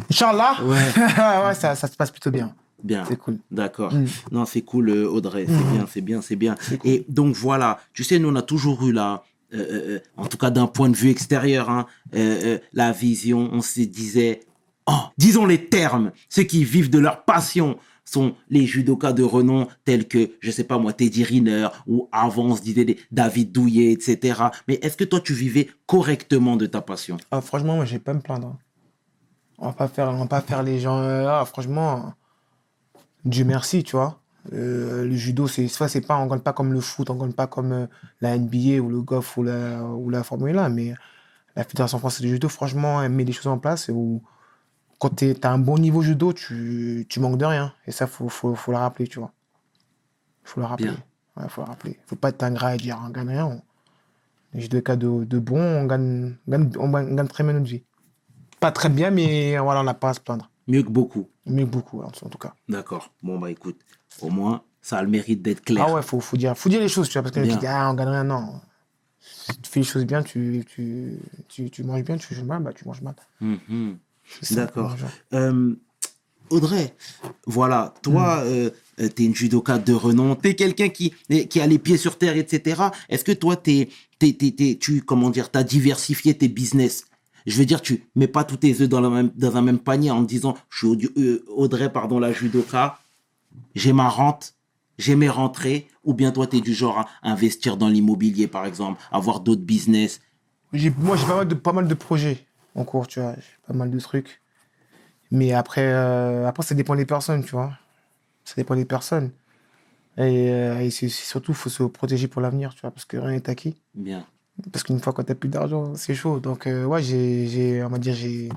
Inch'Allah. Ouais. ouais, ça, ça se passe plutôt bien. Bien. C'est cool. D'accord. Mm. Non, c'est cool, euh, Audrey. C'est Mm. bien, c'est bien, c'est bien. C'est cool. Et donc voilà, tu sais, nous on a toujours eu là, euh, euh, en tout cas d'un point de vue extérieur, hein, euh, la vision. On se disait, oh, disons les termes, ceux qui vivent de leur passion sont les judokas de renom tels que, je sais pas moi, Teddy Riner ou avant on se disait David Douillet, etc. Mais est-ce que toi tu vivais correctement de ta passion? Ah, franchement, moi, j'ai pas me plaindre. On va pas faire, on va pas faire les gens. euh, ah, franchement, Dieu merci, tu vois. Euh, le judo, c'est soit c'est pas, on gagne pas comme le foot, on gagne pas comme euh, la NBA ou le golf ou la, ou la Formule 1, mais la Fédération française de judo, franchement, elle met des choses en place où quand tu as un bon niveau judo, tu, tu manques de rien. Et ça, faut, faut, faut le rappeler, tu vois. faut le rappeler. Ouais, faut le rappeler. faut pas être ingrat et dire on gagne rien. On- Les judokas de, de bon, on gagne, on gagne, on gagne- on gagne très bien notre vie. Pas très bien, mais voilà, on n'a pas à se plaindre. Mieux que beaucoup. Mieux que beaucoup, en tout cas. D'accord. Bon, bah écoute, au moins, ça a le mérite d'être clair. Ah ouais, faut, faut, dire, faut dire les choses, tu vois, parce que Bien. qui dit, ah, on gagne rien, non. Si tu fais les choses bien, tu, tu, tu, tu manges bien, tu fais mal, bah, tu manges mal. Mhm. Ça, D'accord. Euh, Audrey, voilà, toi, Hmm. euh, tu es une judoka de renom, tu es quelqu'un qui, qui a les pieds sur terre, etc. Est-ce que toi, t'es- tu comment dire, as diversifié tes business Je veux dire, tu mets pas tous tes œufs dans, la même, dans un même panier en te disant, je suis euh, Audrey, pardon, la judoka, j'ai ma rente, j'ai mes rentrées, ou bien toi, tu es du genre à investir dans l'immobilier, par exemple, avoir d'autres business. Moi, j'ai pas mal, de, pas mal de projets en cours, tu vois. J'ai pas mal de trucs. Mais après, euh, après ça dépend des personnes, tu vois. Ça dépend des personnes. Et, euh, et surtout, il faut se protéger pour l'avenir, tu vois, parce que rien n'est acquis. Bien. Parce qu'une fois, quand t'as plus d'argent, c'est chaud. Donc, euh, ouais, j'ai, j'ai, on va dire, j'ai.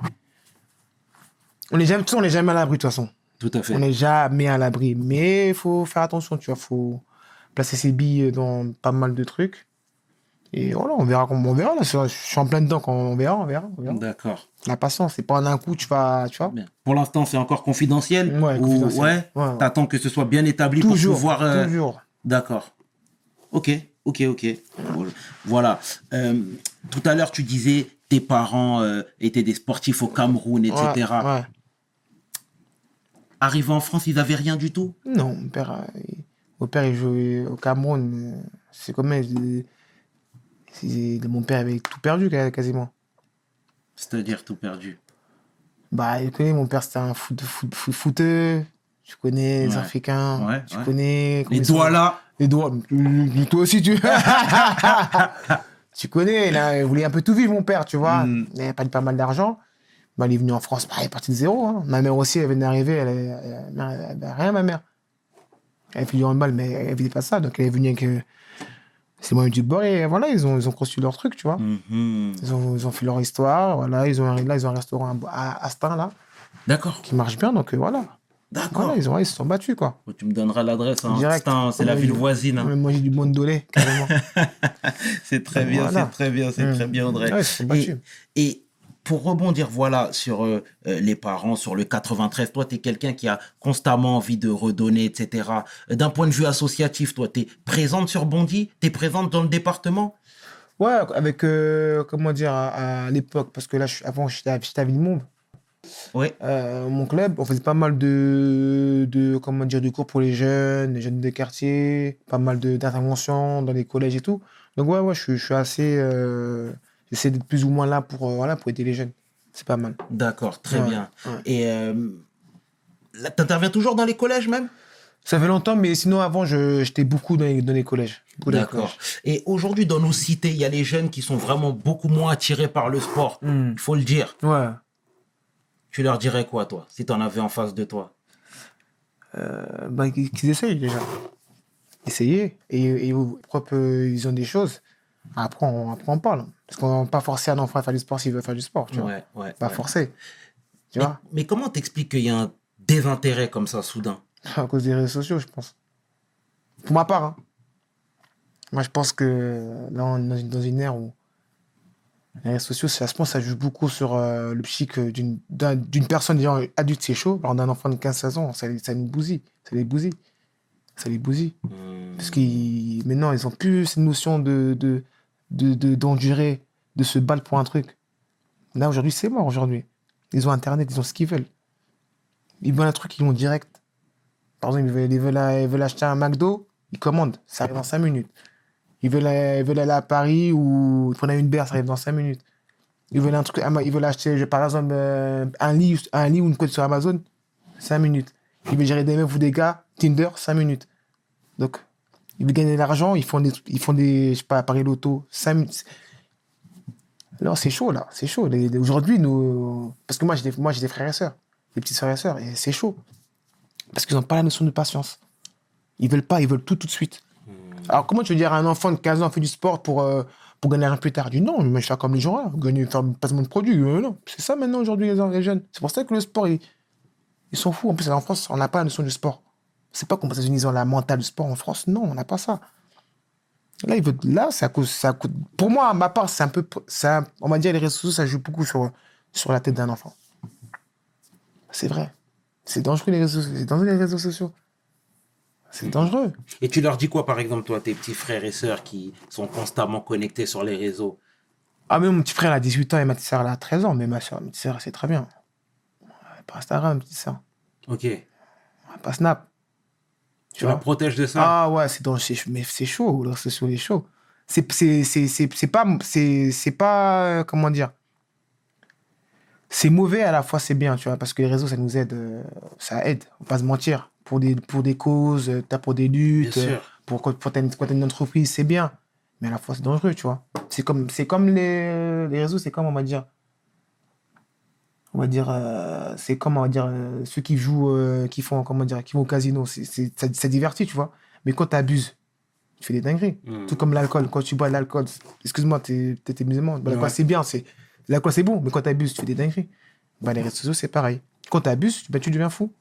On n'est jamais, on n'est jamais à l'abri, de toute façon. Tout à fait. On n'est jamais à l'abri. Mais il faut faire attention, tu vois. Il faut placer ses billes dans pas mal de trucs. Et voilà, on verra comment on verra. Là, je suis en plein dedans quand on verra, on verra. D'accord. La patience, c'est pas en un coup, tu vas. Tu vois Bien. Pour l'instant, c'est encore confidentiel Ouais, ou- confidentiel. ouais, Ouais, ouais. T'attends que ce soit bien établi Toujours. pour pouvoir. euh, Toujours. D'accord. Ok, ok, ok. Voilà. Euh, tout à l'heure, tu disais tes parents euh, étaient des sportifs au Cameroun, etc. Ouais, ouais. Arrivés en France, ils avaient rien du tout? Non, mon père, euh, il- mon père, il jouait au Cameroun. C'est comme il- il- mon père avait tout perdu quasiment. C'est-à-dire tout perdu? Bah, connais, mon père, c'était un foot, foot, foot, footeux. Tu connais les. Africains. Ouais, tu ouais. connais. Les doigts là. Les doigts. Toi aussi, tu. tu connais, là, il voulait un peu tout vivre, mon père, tu vois. Mm. Il n'avait pas, pas mal d'argent. Bah, il est venu en France, bah, il est parti de zéro. hein. Ma mère aussi, elle venait d'arriver, elle avait- elle avait- elle avait rien, ma mère. Elle fait du handball, mais elle faisait pas ça. Donc, elle est venue avec euh, ses moyens du bord et voilà, ils ont, ils ont construit leur truc, tu vois. Mhm. Ils, ont, ils ont fait leur histoire. Voilà, ils ont, là, ils ont un restaurant à, à Astin, là, D'accord. qui marche bien. Donc, euh, voilà. D'accord. Voilà, ils, ont, ils se sont battus, quoi. Tu me donneras l'adresse. Hein. Direct. C'est la ville voisine. hein. On a mangé du monde dolé, carrément. C'est très bien, c'est très bien, c'est Mm. très bien, Audrey. Ouais, ils se sont et, battus. et pour rebondir, voilà, sur euh, euh, les parents, sur le 93, toi, tu es quelqu'un qui a constamment envie de redonner, etc. D'un point de vue associatif, toi, tu es présente sur Bondy? Tu es présente dans le département? Ouais, avec, euh, comment dire, à, à l'époque, parce que là, je suis- avant, j'étais à, j'étais à Villemomble. Ouais. Euh, mon club, on faisait pas mal de, de, comment dire, de cours pour les jeunes, les jeunes de quartier, pas mal de- d'interventions dans les collèges et tout. Donc, ouais, ouais, je, suis- je suis assez. euh, J'essaie d'être plus ou moins là pour, euh, voilà, pour aider les jeunes. C'est pas mal. D'accord, très Ouais, bien. ouais. Et là, t'interviens toujours dans les collèges même? Ça fait longtemps, mais sinon, avant, j'étais beaucoup dans les, dans les collèges. D'accord. Et aujourd'hui, dans nos cités, il y a les jeunes qui sont vraiment beaucoup moins attirés par le sport. Hmm. Il faut le dire. Ouais. Tu leur dirais quoi, toi, si tu en avais en face de toi? Euh, bah, qu'ils essayent déjà. Essayer. Et, et au propre, euh, ils ont des choses. Après, on, après, on parle. Parce qu'on va pas enfant à faire du sport s'il veut faire du sport. Tu vois. Ouais, ouais. Pas ouais. forcer. Tu Mais, vois? mais comment t'expliques qu'il y a un désintérêt comme ça soudain? À cause des réseaux sociaux, je pense. Pour ma part. hein. Moi, je pense que là, on est dans une, dans une ère où les réseaux sociaux, ça, je pense ça joue beaucoup sur euh, le psychique d'une d'un- d'une personne déjà adulte, c'est chaud. Alors d'un enfant de 15-16 ans, ça, les- ça nous bousille. Ça les bousille. Ça les bousille. Hmm. Parce qu'ils maintenant, ils ont plus cette notion de de de- de- d'endurer, de, se battre pour un truc. Là, aujourd'hui, c'est mort, aujourd'hui. Ils ont Internet, ils ont ce qu'ils veulent. Ils veulent un truc, ils l'ont direct. Par exemple, ils veulent, ils veulent, ils veulent acheter un McDo, ils commandent, ça arrive dans 5 minutes. Ils veulent, ils veulent aller à Paris ou prendre une bière, ça arrive dans 5 minutes. Ils veulent un truc, ils veulent acheter, par exemple, euh, un lit, un lit ou une côte sur Amazon, 5 minutes. Ils veulent gérer des meufs ou des gars, Tinder, 5 minutes. Donc, ils veulent gagner de l'argent, ils font des, ils font des, je sais pas, Paris Loto, 5 minutes. Alors, c'est chaud, là, c'est chaud. Aujourd'hui, nous. Parce que moi, j'ai des, des frères et sœurs, des petits frères et sœurs, et c'est chaud. Parce qu'ils n'ont pas la notion de patience. Ils veulent pas, ils veulent tout tout de suite. Alors, comment tu veux dire à un enfant de 15 ans fait du sport pour, euh, pour gagner un plus tard? Du non, mais je fais comme les gens là, gagner, faire un placement de produit. euh. C'est ça maintenant aujourd'hui, les, les jeunes. C'est pour ça que le sport, ils, ils sont fous. En plus, en France, on n'a pas la notion du sport. C'est pas comme aux États-Unis, la mentale du sport. En France, non, on n'a pas ça. Là, il veut, là, ça coûte, ça coûte. Pour moi, à ma part, c'est un peu. ça- on va dire les réseaux sociaux, ça joue beaucoup sur, sur la tête d'un enfant. C'est vrai. C'est dangereux les réseaux, c'est dangereux les réseaux sociaux. C'est dangereux. Et tu leur dis quoi, par exemple, toi, tes petits frères et sœurs qui sont constamment connectés sur les réseaux? Ah, mais mon petit frère, il a 18 ans et ma petite sœur, elle a 13 ans. Mais ma soeur, ma petite sœur, c'est très bien. Pas Instagram, ma petite sœur. Ok. Pas Snap. Tu la protèges de ça? Ah ouais, c'est c'est- mais c'est chaud, sociaux, c'est chaud. C'est, c'est, c'est, c'est, c'est pas, c'est, c'est pas, euh, comment dire, c'est mauvais à la fois, c'est bien, tu vois, parce que les réseaux, ça nous aide, euh, ça aide, on va pas se mentir, pour des, pour des causes, euh, t'as pour des luttes, euh, pour quand, quand t'as une, quand une entreprise, c'est bien, mais à la fois, c'est dangereux, tu vois. C'est comme, c'est comme les, les réseaux, c'est comme, on va dire, on va dire, euh, c'est comme, on va dire, euh, ceux qui jouent, euh, qui font, comment dire, qui vont au casino, c'est, c'est, ça, ça divertit, tu vois. Mais quand t'abuses, tu fais des dingueries. Hmm. Tout comme l'alcool. Quand tu bois de l'alcool, excuse-moi, t'es t'es musulman. Bah, l'alcool, Ouais. c'est bien. c'est L'alcool, c'est bon. Mais quand t'abuses, tu fais des dingueries. Bah, les réseaux sociaux, c'est pareil. Quand t'abuses, bah, tu deviens fou.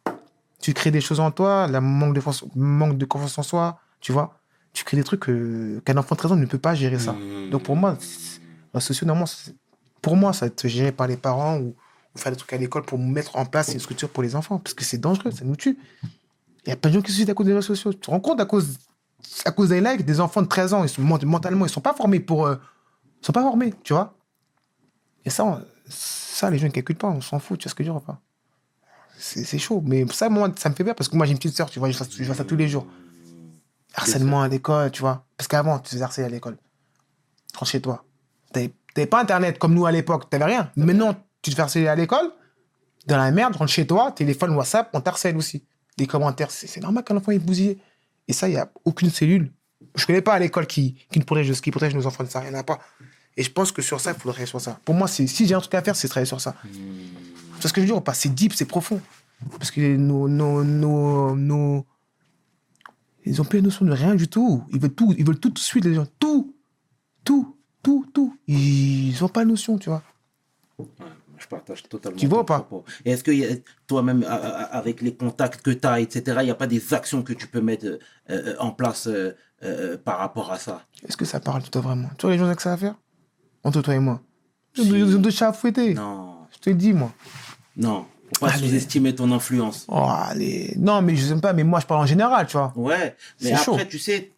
Tu crées des choses en toi, la manque de, force- manque de confiance en soi, tu vois. Tu crées des trucs euh, qu'un enfant de 13 ans ne peut pas gérer ça. Hmm. Donc pour moi, c'est- les réseaux sociaux, normalement, c'est- pour moi, ça va être géré par les parents ou, ou faire des trucs à l'école pour mettre en place une structure pour les enfants. Parce que c'est dangereux, ça nous tue. Il y a plein de gens qui se suicident à cause des réseaux sociaux. Tu te rends compte à cause, à cause des likes, des enfants de 13 ans, ils sont ment- mentalement, ils sont pas formés pour. euh, ils sont pas formés, tu vois. Et ça, on- ça, les gens ne calculent pas, on s'en fout, tu vois ce que je veux dire ou pas C'est chaud. Mais ça, moi, ça me fait peur parce que moi, j'ai une petite soeur, tu vois, je vois, je ça tous les jours. Harcèlement à l'école, tu vois. Parce qu'avant, tu te faisais harceler à l'école. Rentre chez toi. T'avais pas Internet comme nous à l'époque, t'avais rien. Maintenant, tu te fais harceler à l'école, dans la merde, rentre chez toi, téléphone, WhatsApp, on t'harcèle aussi. Les commentaires, c'est normal qu'un enfant est bousillé. Et ça, il n'y a aucune cellule. Je connais pas à l'école qui, qui, nous protège, qui protège nos enfants de ça, il n'y en a pas. Et je pense que sur ça, il faudrait travailler sur ça. Pour moi, si j'ai un truc à faire, c'est travailler sur ça. C'est ce que je veux dire, pas C'est deep, c'est profond. Parce que nos, nos, nos, nos- Ils ont plus notion de rien du tout. Ils veulent tout, ils veulent tout de suite, les gens. Tout, tout, tout, tout. Ils n'ont pas notion, tu vois. Je partage totalement. Tu vois pas propos. Et est-ce que toi-même, avec les contacts que tu as, etc., il n'y a pas des actions que tu peux mettre euh, euh, en place euh, euh, par rapport à ça? Est-ce que ça parle de toi vraiment? Tu vois les gens avec ça à faire? Entre toi et moi. Ils Si. ont ils ont deux chats à fouetter. Non, Je te le dis, moi. Non. Faut pas sous-estimer ton influence. Oh, allez. Non, mais je sais pas, mais moi, je parle en général, tu vois. Ouais, mais après, chaud. tu sais,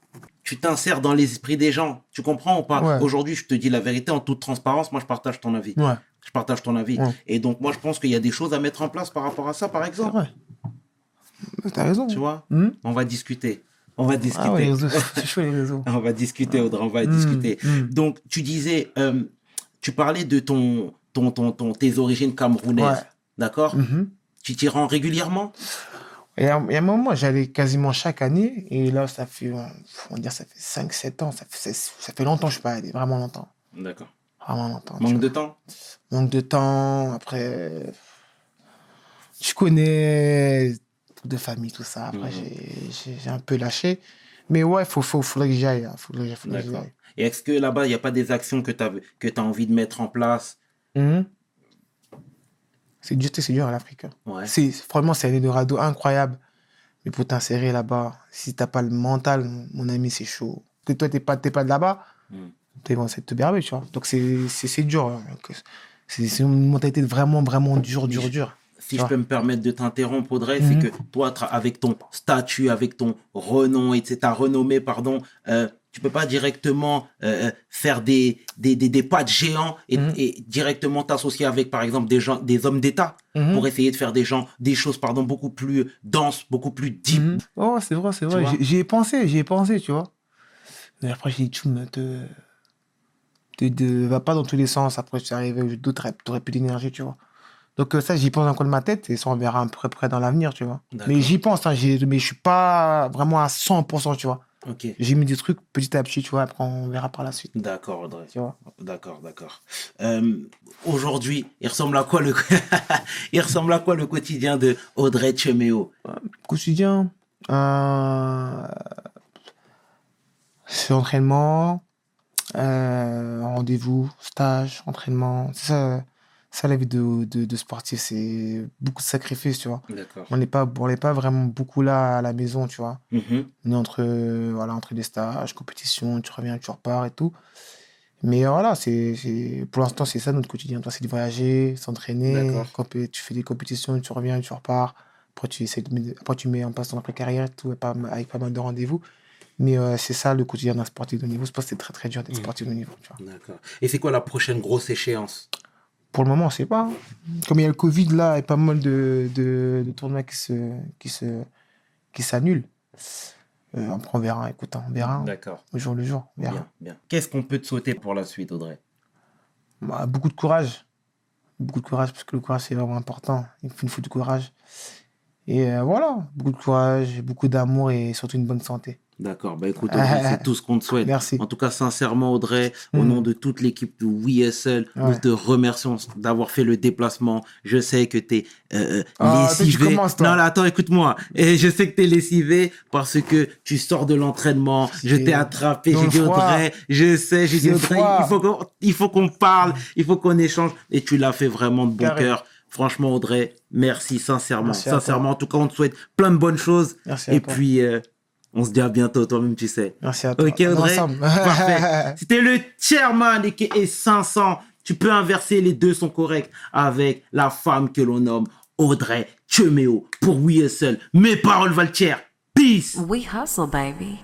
tu t'insères dans l'esprit des gens. Tu comprends ou pas? Ouais. Aujourd'hui, je te dis la vérité en toute transparence. Moi, je partage ton avis. Ouais, Je partage ton avis. Ouais. Et donc, moi, je pense qu'il y a des choses à mettre en place par rapport à ça, par c'est exemple. vrai. T'as raison. Tu vois? Hmm? On va discuter. On va discuter. ah ouais, c'est chaud, les réseaux. On va discuter, Audrey, on va Hmm, discuter. hmm. Donc, tu disais, euh, tu parlais de ton, ton, ton, ton- tes origines camerounaises. D'accord Mhm. Tu t'y rends régulièrement à, et à un moment, j'allais quasiment chaque année. Et là, ça fait, on va dire, ça fait 5-7 ans. Ça fait, ça fait longtemps que je suis pas allé. Vraiment longtemps. D'accord. Vraiment longtemps. Manque de temps Manque de temps. Après, je connais de famille, tout ça. Après, Mhm. j'ai- un peu lâché. Mais ouais, il faut, faut, faudrait que j'y aille. hein. Aille. Et est-ce que là-bas, il n'y a pas des actions que tu as, que as envie de mettre en place Mhm. C'est dur, c'est dur à l'Afrique. hein. Ouais. C'est, franchement, c'est un Eldorado incroyable. Mais pour t'insérer là-bas, si t'as pas le mental, mon ami, c'est chaud. Que toi, t'es pas, t'es pas de là-bas, Mm. t'es bon, c'est de te berber, tu vois. Donc, c'est, c'est, c'est dur. hein. C'est, une mentalité vraiment, vraiment dure, dure, dure. Si je peux me permettre de t'interrompre, Audrey, Mhm. c'est que toi, avec ton statut, avec ton renom, etc., ta renommée, pardon, euh, tu peux pas directement euh, faire des, des, des, des pas de géants et, Mhm. et directement t'associer avec, par exemple, des gens, des hommes d'État Mhm. pour essayer de faire des gens, des choses, pardon, beaucoup plus denses, beaucoup plus deep. Mhm. Oh, c'est vrai, c'est vrai. J'y- ai pensé, j'y ai pensé, tu vois. Mais après, j'ai dit, tu me te, te, te- va pas dans tous les sens. Après, tu es arrivé, d'autres, t'aurais plus d'énergie, tu vois. Donc, euh, ça, j'y pense dans le coin de ma tête et ça, on verra un peu près dans l'avenir, tu vois. Mais j'y pense, hein, mais je suis pas vraiment à 100%, tu vois. Ok. J'ai mis des trucs petit à petit, tu vois. Après, on verra par la suite, D'accord, Audrey. tu vois? D'accord, d'accord. Euh, Aujourd'hui, il ressemble à quoi le il ressemble à quoi le quotidien de Audrey Cheméo Quotidien, euh, c'est entraînement, euh, rendez-vous, stage, entraînement. C'est ça, ça la vie de, de, de sportif. C'est beaucoup de sacrifices, tu vois. On n'est pas, on n'est pas vraiment beaucoup là à la maison, tu vois. Mhm. On est entre, euh, voilà, entre des stages, compétitions, tu reviens, tu repars et tout. Mais euh, voilà, c'est, pour l'instant, c'est ça notre quotidien. Toi, c'est de voyager, s'entraîner. Tu fais des compétitions, tu reviens, tu repars. Après, tu, essaies de après, tu mets en place ton après-carrière, tout, pas- avec pas mal de rendez-vous. Mais euh, c'est ça le quotidien d'un sportif de niveau. Je pense que c'est très, très dur d'être Mhm. sportif de niveau. Tu vois. D'accord. Et c'est quoi la prochaine grosse échéance? Pour le moment, on ne sait pas. hein. Comme il y a le Covid là, et pas mal de, de, de tournois qui se, qui se, qui s'annulent. Euh, on verra. Écoute, hein, on verra. hein, D'accord. au jour le jour. On verra. Bien, bien. Qu'est-ce qu'on peut te souhaiter pour la suite, Audrey? Bah, beaucoup de courage. Beaucoup de courage, parce que le courage, c'est vraiment important. Il faut, il faut du courage. Et euh, voilà, beaucoup de courage, beaucoup d'amour et surtout une bonne santé. D'accord. Bah écoute, c'est tout ce qu'on te souhaite. Merci. En tout cas, sincèrement, Audrey, au Mm. nom de toute l'équipe de WeSL, nous te remercions d'avoir fait le déplacement. Je sais que tu es Ah, toi, tu commences, non, là, attends, écoute-moi. Et je sais que tu es lessivé parce que tu sors de l'entraînement. Je t'ai attrapé. J'ai dit. Audrey, je sais, j'ai dit, Audrey, froid. il faut qu'on il faut qu'on parle, il faut qu'on échange. Et tu l'as fait vraiment de bon Carré. cœur. Franchement, Audrey, merci sincèrement. Merci sincèrement, en tout cas, on te souhaite plein de bonnes choses. Merci à Et toi. puis, euh, on se dit à bientôt, toi-même, tu sais. Merci à toi. Ok, est Audrey. Parfait. C'était le chairman et 500. Tu peux inverser, les deux sont corrects avec la femme que l'on nomme Audrey Cheméo pour We Hustle. Mes paroles valent cher. Peace. We hustle, baby.